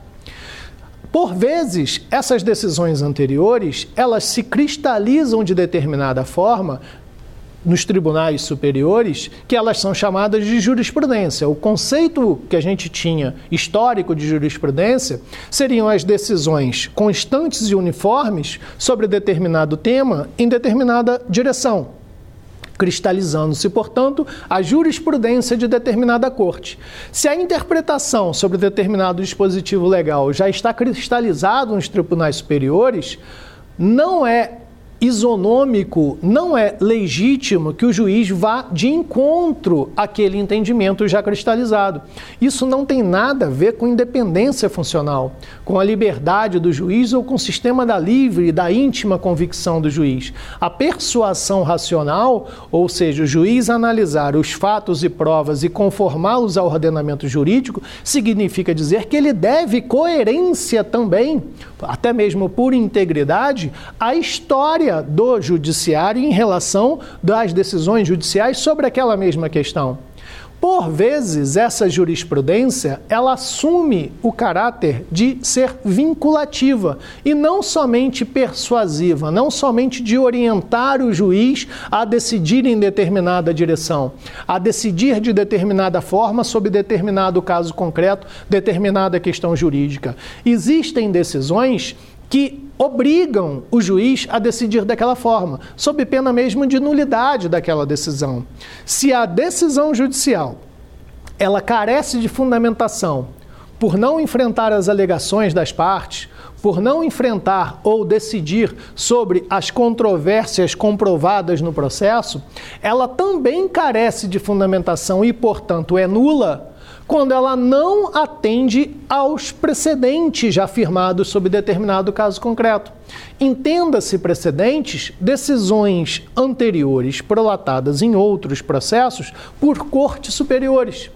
Por vezes, essas decisões anteriores, elas se cristalizam de determinada forma nos tribunais superiores que elas são chamadas de jurisprudência. O conceito que a gente tinha histórico de jurisprudência seriam as decisões constantes e uniformes sobre determinado tema em determinada direção. Cristalizando-se, portanto, a jurisprudência de determinada corte. Se a interpretação sobre determinado dispositivo legal já está cristalizado nos tribunais superiores, não é isonômico, não é legítimo que o juiz vá de encontro àquele entendimento já cristalizado. Isso não tem nada a ver com independência funcional, com a liberdade do juiz ou com o sistema da livre e da íntima convicção do juiz. A persuasão racional, ou seja, o juiz analisar os fatos e provas e conformá-los ao ordenamento jurídico, significa dizer que ele deve coerência também, até mesmo por integridade, à história do judiciário em relação das decisões judiciais sobre aquela mesma questão. Por vezes, essa jurisprudência ela assume o caráter de ser vinculativa e não somente persuasiva, não somente de orientar o juiz a decidir em determinada direção, a decidir de determinada forma sobre determinado caso concreto, determinada questão jurídica. Existem decisões que obrigam o juiz a decidir daquela forma, sob pena mesmo de nulidade daquela decisão. Se a decisão judicial ela carece de fundamentação por não enfrentar as alegações das partes, por não enfrentar ou decidir sobre as controvérsias comprovadas no processo, ela também carece de fundamentação e, portanto, é nula quando ela não atende aos precedentes já afirmados sobre determinado caso concreto. Entenda-se precedentes decisões anteriores prolatadas em outros processos por cortes superiores.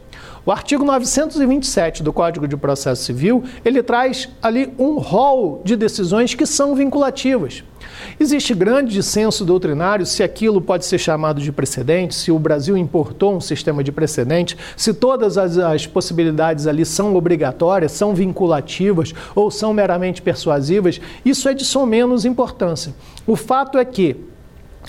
O artigo 927 do Código de Processo Civil, ele traz ali um rol de decisões que são vinculativas. Existe grande dissenso doutrinário se aquilo pode ser chamado de precedente, se o Brasil importou um sistema de precedente, se todas as, as possibilidades ali são obrigatórias, são vinculativas ou são meramente persuasivas. Isso é de som menos importância. O fato é que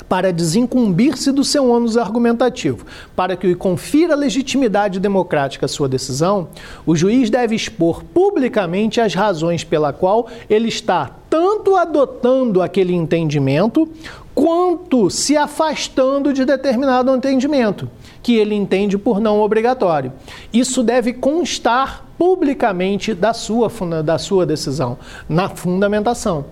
para desincumbir-se do seu ônus argumentativo, para que confira legitimidade democrática à sua decisão, o juiz deve expor publicamente as razões pela qual ele está tanto adotando aquele entendimento, quanto se afastando de determinado entendimento, que ele entende por não obrigatório. Isso deve constar publicamente da sua, da sua decisão, na fundamentação.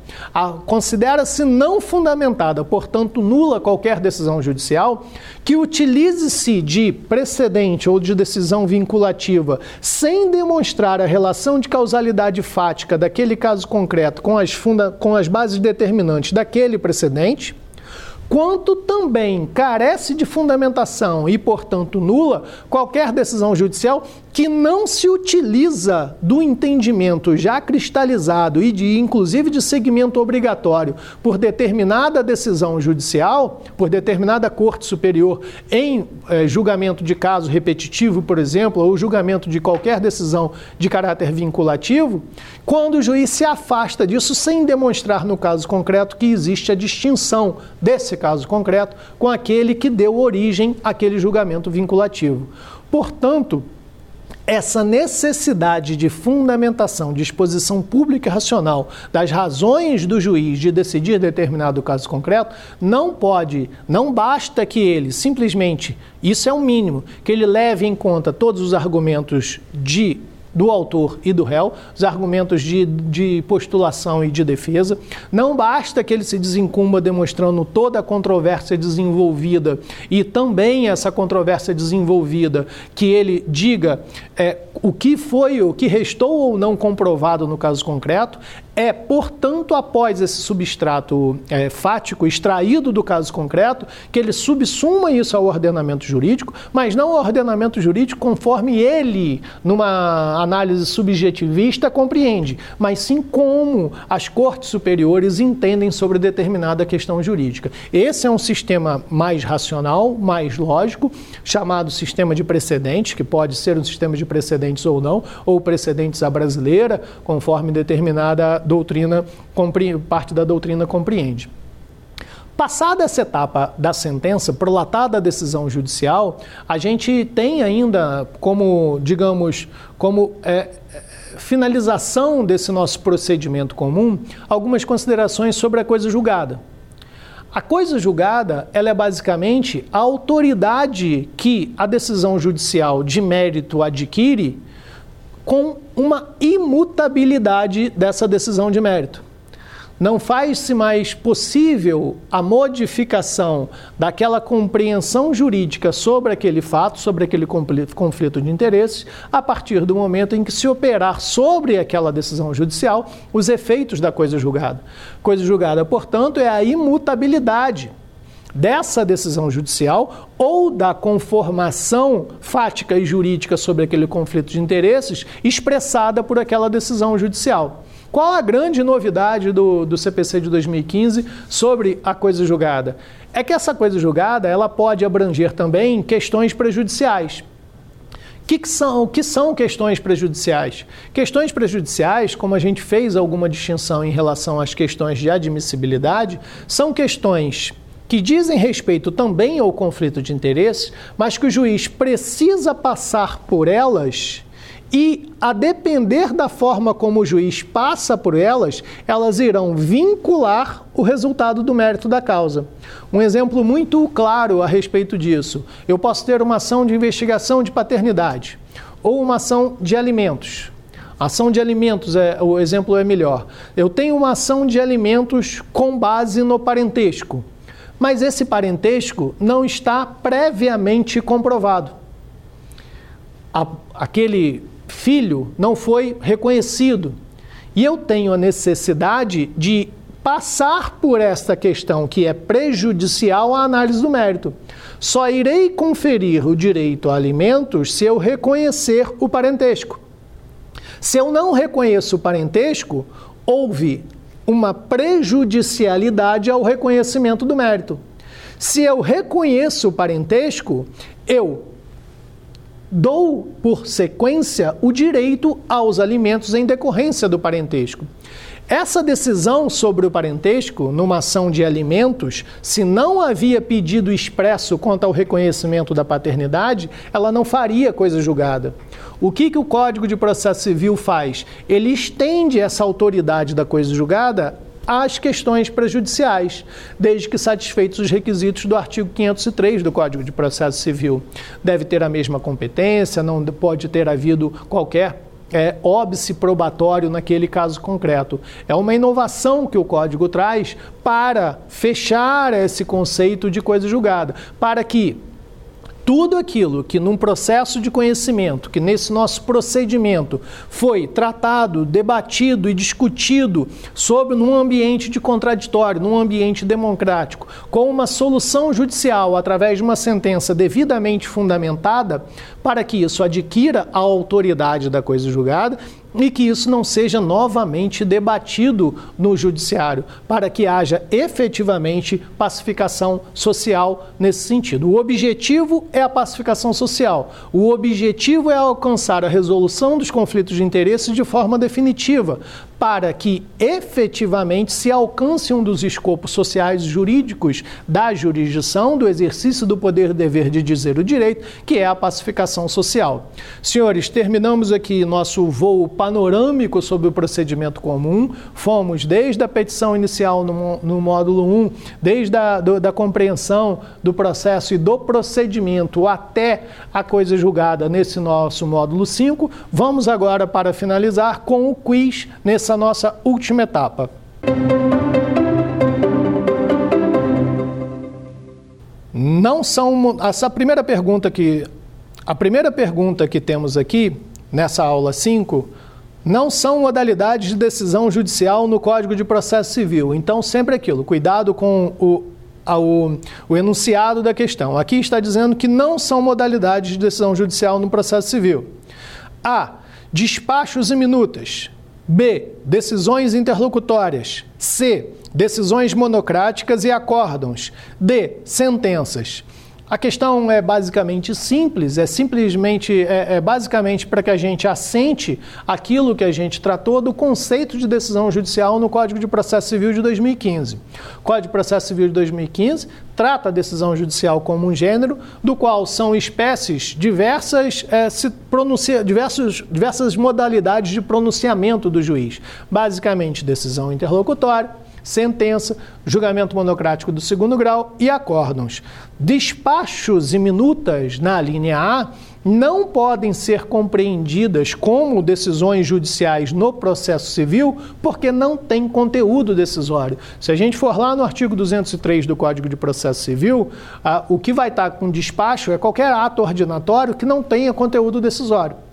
Considera-se não fundamentada, portanto, nula qualquer decisão judicial que utilize-se de precedente ou de decisão vinculativa sem demonstrar a relação de causalidade fática daquele caso concreto com as, funda com as bases determinantes daquele precedente quanto também carece de fundamentação e, portanto, nula qualquer decisão judicial que não se utiliza do entendimento já cristalizado e de inclusive de segmento obrigatório por determinada decisão judicial, por determinada corte superior em eh, julgamento de caso repetitivo, por exemplo, ou julgamento de qualquer decisão de caráter vinculativo, quando o juiz se afasta disso sem demonstrar no caso concreto que existe a distinção desse caso concreto com aquele que deu origem àquele julgamento vinculativo. Portanto, essa necessidade de fundamentação, de exposição pública e racional das razões do juiz de decidir determinado caso concreto, não pode, não basta que ele simplesmente, isso é o um mínimo, que ele leve em conta todos os argumentos de do autor e do réu, os argumentos de, de postulação e de defesa. Não basta que ele se desencumba demonstrando toda a controvérsia desenvolvida e também essa controvérsia desenvolvida, que ele diga é, o que foi, o que restou ou não comprovado no caso concreto. É, portanto, após esse substrato é, fático extraído do caso concreto, que ele subsuma isso ao ordenamento jurídico, mas não ao ordenamento jurídico conforme ele, numa análise subjetivista, compreende, mas sim como as cortes superiores entendem sobre determinada questão jurídica. Esse é um sistema mais racional, mais lógico, chamado sistema de precedentes, que pode ser um sistema de precedentes ou não, ou precedentes à brasileira, conforme determinada doutrina, parte da doutrina compreende. Passada essa etapa da sentença, prolatada a decisão judicial, a gente tem ainda como, digamos, como é, finalização desse nosso procedimento comum, algumas considerações sobre a coisa julgada. A coisa julgada, ela é basicamente a autoridade que a decisão judicial de mérito adquire com uma imutabilidade dessa decisão de mérito. Não faz-se mais possível a modificação daquela compreensão jurídica sobre aquele fato, sobre aquele conflito de interesses, a partir do momento em que se operar sobre aquela decisão judicial os efeitos da coisa julgada. Coisa julgada, portanto, é a imutabilidade dessa decisão judicial ou da conformação fática e jurídica sobre aquele conflito de interesses expressada por aquela decisão judicial. Qual a grande novidade do, do CPC de 2015 sobre a coisa julgada? É que essa coisa julgada ela pode abranger também questões prejudiciais. que, que, são, que são questões prejudiciais? Questões prejudiciais, como a gente fez alguma distinção em relação às questões de admissibilidade, são questões que dizem respeito também ao conflito de interesses, mas que o juiz precisa passar por elas e, a depender da forma como o juiz passa por elas, elas irão vincular o resultado do mérito da causa. Um exemplo muito claro a respeito disso: eu posso ter uma ação de investigação de paternidade ou uma ação de alimentos. Ação de alimentos, é, o exemplo é melhor. Eu tenho uma ação de alimentos com base no parentesco, mas esse parentesco não está previamente comprovado. A, aquele filho não foi reconhecido. E eu tenho a necessidade de passar por esta questão que é prejudicial à análise do mérito. Só irei conferir o direito a alimentos se eu reconhecer o parentesco. Se eu não reconheço o parentesco, houve uma prejudicialidade ao reconhecimento do mérito. Se eu reconheço o parentesco, eu dou por sequência o direito aos alimentos em decorrência do parentesco. Essa decisão sobre o parentesco, numa ação de alimentos, se não havia pedido expresso quanto ao reconhecimento da paternidade, ela não faria coisa julgada. O que, que o Código de Processo Civil faz? Ele estende essa autoridade da coisa julgada às questões prejudiciais, desde que satisfeitos os requisitos do artigo 503 do Código de Processo Civil. Deve ter a mesma competência, não pode ter havido qualquer é, óbice probatório naquele caso concreto. É uma inovação que o código traz para fechar esse conceito de coisa julgada, para que tudo aquilo que num processo de conhecimento, que nesse nosso procedimento foi tratado, debatido e discutido sobre num ambiente de contraditório, num ambiente democrático, com uma solução judicial através de uma sentença devidamente fundamentada, para que isso adquira a autoridade da coisa julgada e que isso não seja novamente debatido no judiciário, para que haja efetivamente pacificação social nesse sentido. O objetivo é a pacificação social. O objetivo é alcançar a resolução dos conflitos de interesse de forma definitiva, para que efetivamente se alcance um dos escopos sociais jurídicos da jurisdição, do exercício do poder dever de dizer o direito, que é a pacificação social. Senhores, terminamos aqui nosso voo panorâmico sobre o procedimento comum. Fomos desde a petição inicial no, no módulo 1, desde a do, da compreensão do processo e do procedimento até a coisa julgada nesse nosso módulo 5. Vamos agora, para finalizar, com o quiz nessa nossa última etapa. Não são essa primeira pergunta que a primeira pergunta que temos aqui nessa aula 5 não são modalidades de decisão judicial no Código de Processo Civil. Então, sempre aquilo, cuidado com o, o, o, enunciado da questão. Aqui está dizendo que não são modalidades de decisão judicial no processo civil. A. Despachos e minutas. B. Decisões interlocutórias. C. Decisões monocráticas e acórdãos. D. Sentenças. A questão é basicamente simples, é simplesmente, é, é basicamente para que a gente assente aquilo que a gente tratou do conceito de decisão judicial no Código de Processo Civil de 2015. O Código de Processo Civil de 2015 trata a decisão judicial como um gênero, do qual são espécies diversas, é, se pronuncia, diversos, diversas modalidades de pronunciamento do juiz. Basicamente, decisão interlocutória, sentença, julgamento monocrático do segundo grau e acórdãos. Despachos e minutas na linha A não podem ser compreendidas como decisões judiciais no processo civil porque não tem conteúdo decisório. Se a gente for lá no artigo 203 do Código de Processo Civil, ah, o que vai estar com despacho é qualquer ato ordinatório que não tenha conteúdo decisório.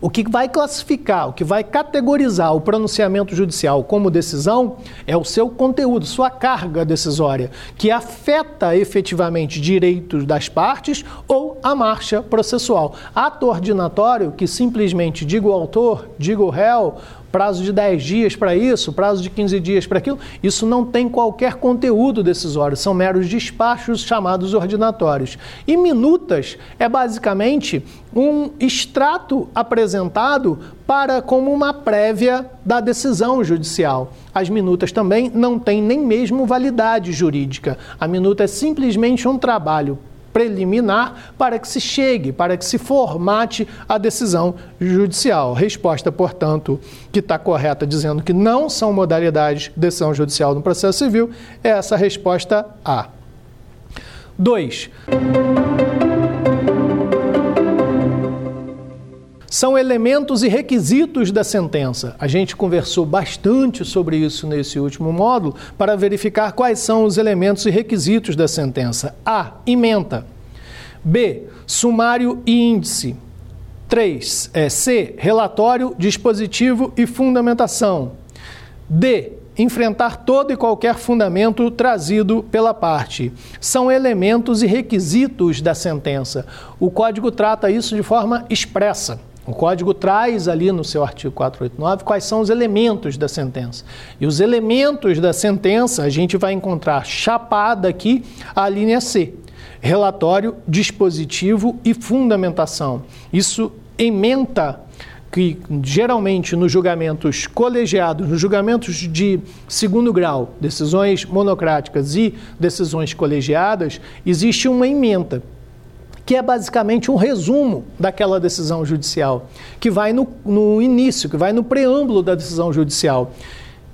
O que vai classificar, o que vai categorizar o pronunciamento judicial como decisão é o seu conteúdo, sua carga decisória, que afeta efetivamente direitos das partes ou a marcha processual. Ato ordinatório, que simplesmente diga o autor, diga o réu, prazo de 10 dias para isso, prazo de 15 dias para aquilo. Isso não tem qualquer conteúdo decisório, são meros despachos chamados ordinatórios. E minutas é basicamente um extrato apresentado para como uma prévia da decisão judicial. As minutas também não têm nem mesmo validade jurídica. A minuta é simplesmente um trabalho preliminar para que se chegue, para que se formate a decisão judicial. Resposta, portanto, que está correta, dizendo que não são modalidades de decisão judicial no processo civil, é essa resposta A. 2 são elementos e requisitos da sentença. A gente conversou bastante sobre isso nesse último módulo para verificar quais são os elementos e requisitos da sentença. A. Ementa. B. Sumário e índice. 3. É, C. Relatório, dispositivo e fundamentação. D. Enfrentar todo e qualquer fundamento trazido pela parte. São elementos e requisitos da sentença. O código trata isso de forma expressa. O código traz ali no seu artigo 489 quais são os elementos da sentença. E os elementos da sentença a gente vai encontrar chapada aqui a linha C: relatório, dispositivo e fundamentação. Isso ementa que geralmente nos julgamentos colegiados, nos julgamentos de segundo grau, decisões monocráticas e decisões colegiadas, existe uma emenda que é basicamente um resumo daquela decisão judicial, que vai no, no início, que vai no preâmbulo da decisão judicial.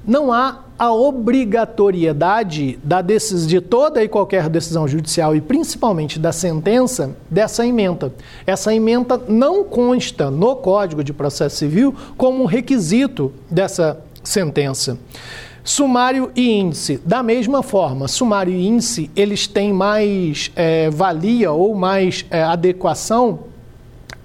Não há a obrigatoriedade da decisão, de toda e qualquer decisão judicial e principalmente da sentença dessa emenda. Essa emenda não consta no Código de Processo Civil como um requisito dessa sentença. Sumário e índice, da mesma forma, sumário e índice, eles têm mais é, valia ou mais é, adequação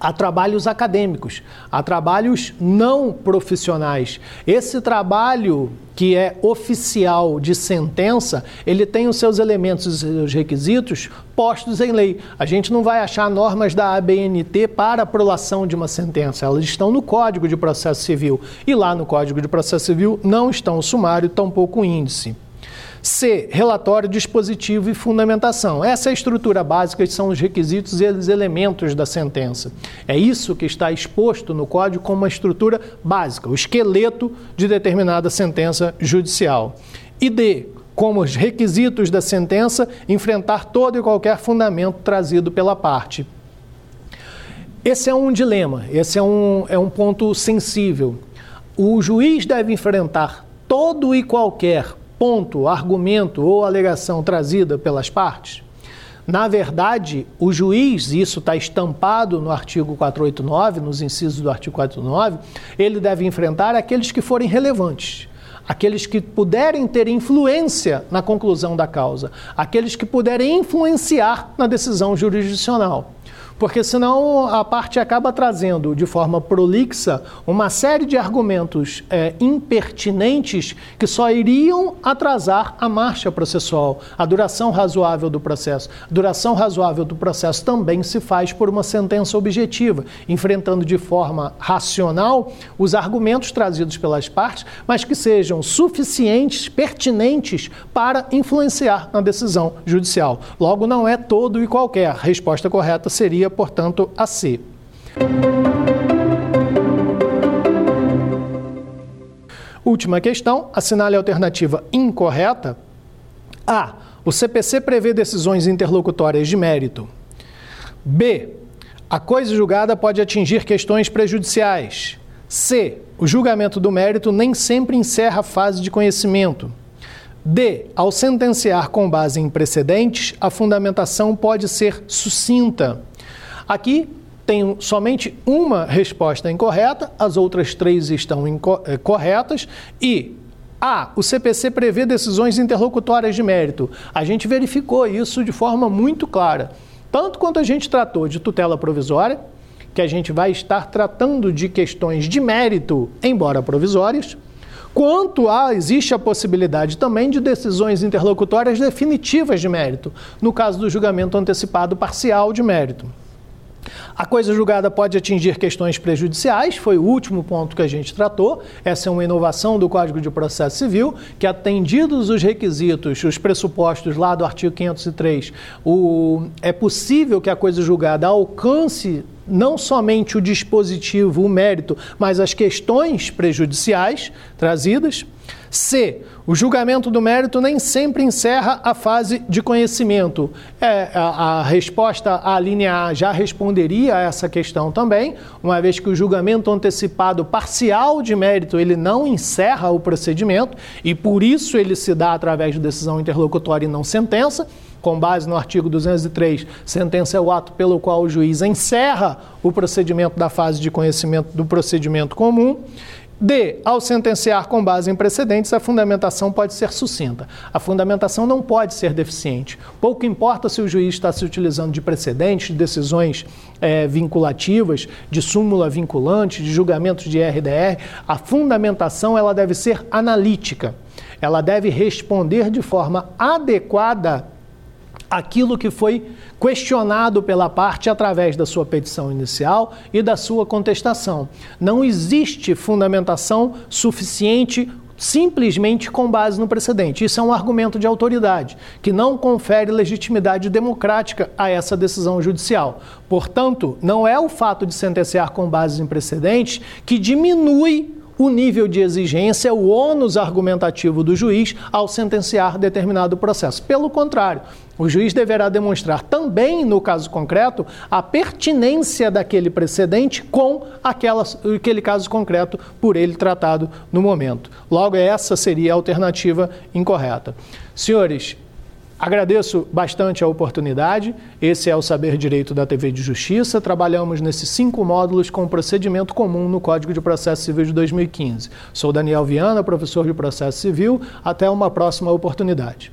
a trabalhos acadêmicos, a trabalhos não profissionais. Esse trabalho que é oficial de sentença, ele tem os seus elementos e seus requisitos postos em lei. A gente não vai achar normas da ABNT para a prolação de uma sentença, elas estão no Código de Processo Civil. E lá no Código de Processo Civil não estão o sumário, tampouco o índice. C. Relatório, dispositivo e fundamentação. Essa é a estrutura básica, são os requisitos e os elementos da sentença. É isso que está exposto no Código como uma estrutura básica, o esqueleto de determinada sentença judicial. E D. Como os requisitos da sentença, enfrentar todo e qualquer fundamento trazido pela parte. Esse é um dilema, esse é um, é um ponto sensível. O juiz deve enfrentar todo e qualquer ponto, argumento ou alegação trazida pelas partes? Na verdade, o juiz, isso está estampado no artigo 489, nos incisos do artigo 489, ele deve enfrentar aqueles que forem relevantes, aqueles que puderem ter influência na conclusão da causa, aqueles que puderem influenciar na decisão jurisdicional porque senão a parte acaba trazendo de forma prolixa uma série de argumentos é, impertinentes que só iriam atrasar a marcha processual, a duração razoável do processo. A duração razoável do processo também se faz por uma sentença objetiva, enfrentando de forma racional os argumentos trazidos pelas partes, mas que sejam suficientes, pertinentes para influenciar na decisão judicial. Logo, não é todo e qualquer. A resposta correta seria portanto, a C. Última questão, assinale a alternativa incorreta. A. O CPC prevê decisões interlocutórias de mérito. B. A coisa julgada pode atingir questões prejudiciais. C. O julgamento do mérito nem sempre encerra a fase de conhecimento. D. Ao sentenciar com base em precedentes, a fundamentação pode ser sucinta. Aqui tem somente uma resposta incorreta, as outras três estão eh, corretas e a. O CPC prevê decisões interlocutórias de mérito. A gente verificou isso de forma muito clara. Tanto quanto a gente tratou de tutela provisória, que a gente vai estar tratando de questões de mérito, embora provisórias, quanto a existe a possibilidade também de decisões interlocutórias definitivas de mérito, no caso do julgamento antecipado parcial de mérito. A coisa julgada pode atingir questões prejudiciais, foi o último ponto que a gente tratou. Essa é uma inovação do Código de Processo Civil, que atendidos os requisitos, os pressupostos lá do artigo 503, o, é possível que a coisa julgada alcance não somente o dispositivo, o mérito, mas as questões prejudiciais trazidas. C. O julgamento do mérito nem sempre encerra a fase de conhecimento. É, a, a, resposta à linha A já responderia a essa questão também, uma vez que o julgamento antecipado parcial de mérito ele não encerra o procedimento e por isso ele se dá através de decisão interlocutória e não sentença. Com base no artigo 203, sentença é o ato pelo qual o juiz encerra o procedimento da fase de conhecimento do procedimento comum. D. Ao sentenciar com base em precedentes, a fundamentação pode ser sucinta. A fundamentação não pode ser deficiente. Pouco importa se o juiz está se utilizando de precedentes, de decisões é, vinculativas, de súmula vinculante, de julgamentos de RDR. A fundamentação ela deve ser analítica. Ela deve responder de forma adequada aquilo que foi questionado pela parte através da sua petição inicial e da sua contestação. Não existe fundamentação suficiente simplesmente com base no precedente. Isso é um argumento de autoridade, que não confere legitimidade democrática a essa decisão judicial. Portanto, não é o fato de sentenciar com base em precedentes que diminui o nível de exigência, o ônus argumentativo do juiz ao sentenciar determinado processo. Pelo contrário, o juiz deverá demonstrar também, no caso concreto, a pertinência daquele precedente com aquela, aquele caso concreto por ele tratado no momento. Logo, essa seria a alternativa incorreta. Senhores, Agradeço bastante a oportunidade. Esse é o Saber Direito da TV de Justiça. Trabalhamos nesses cinco módulos com procedimento comum no Código de Processo Civil de 2015. Sou Daniel Viana, professor de Processo Civil. Até uma próxima oportunidade.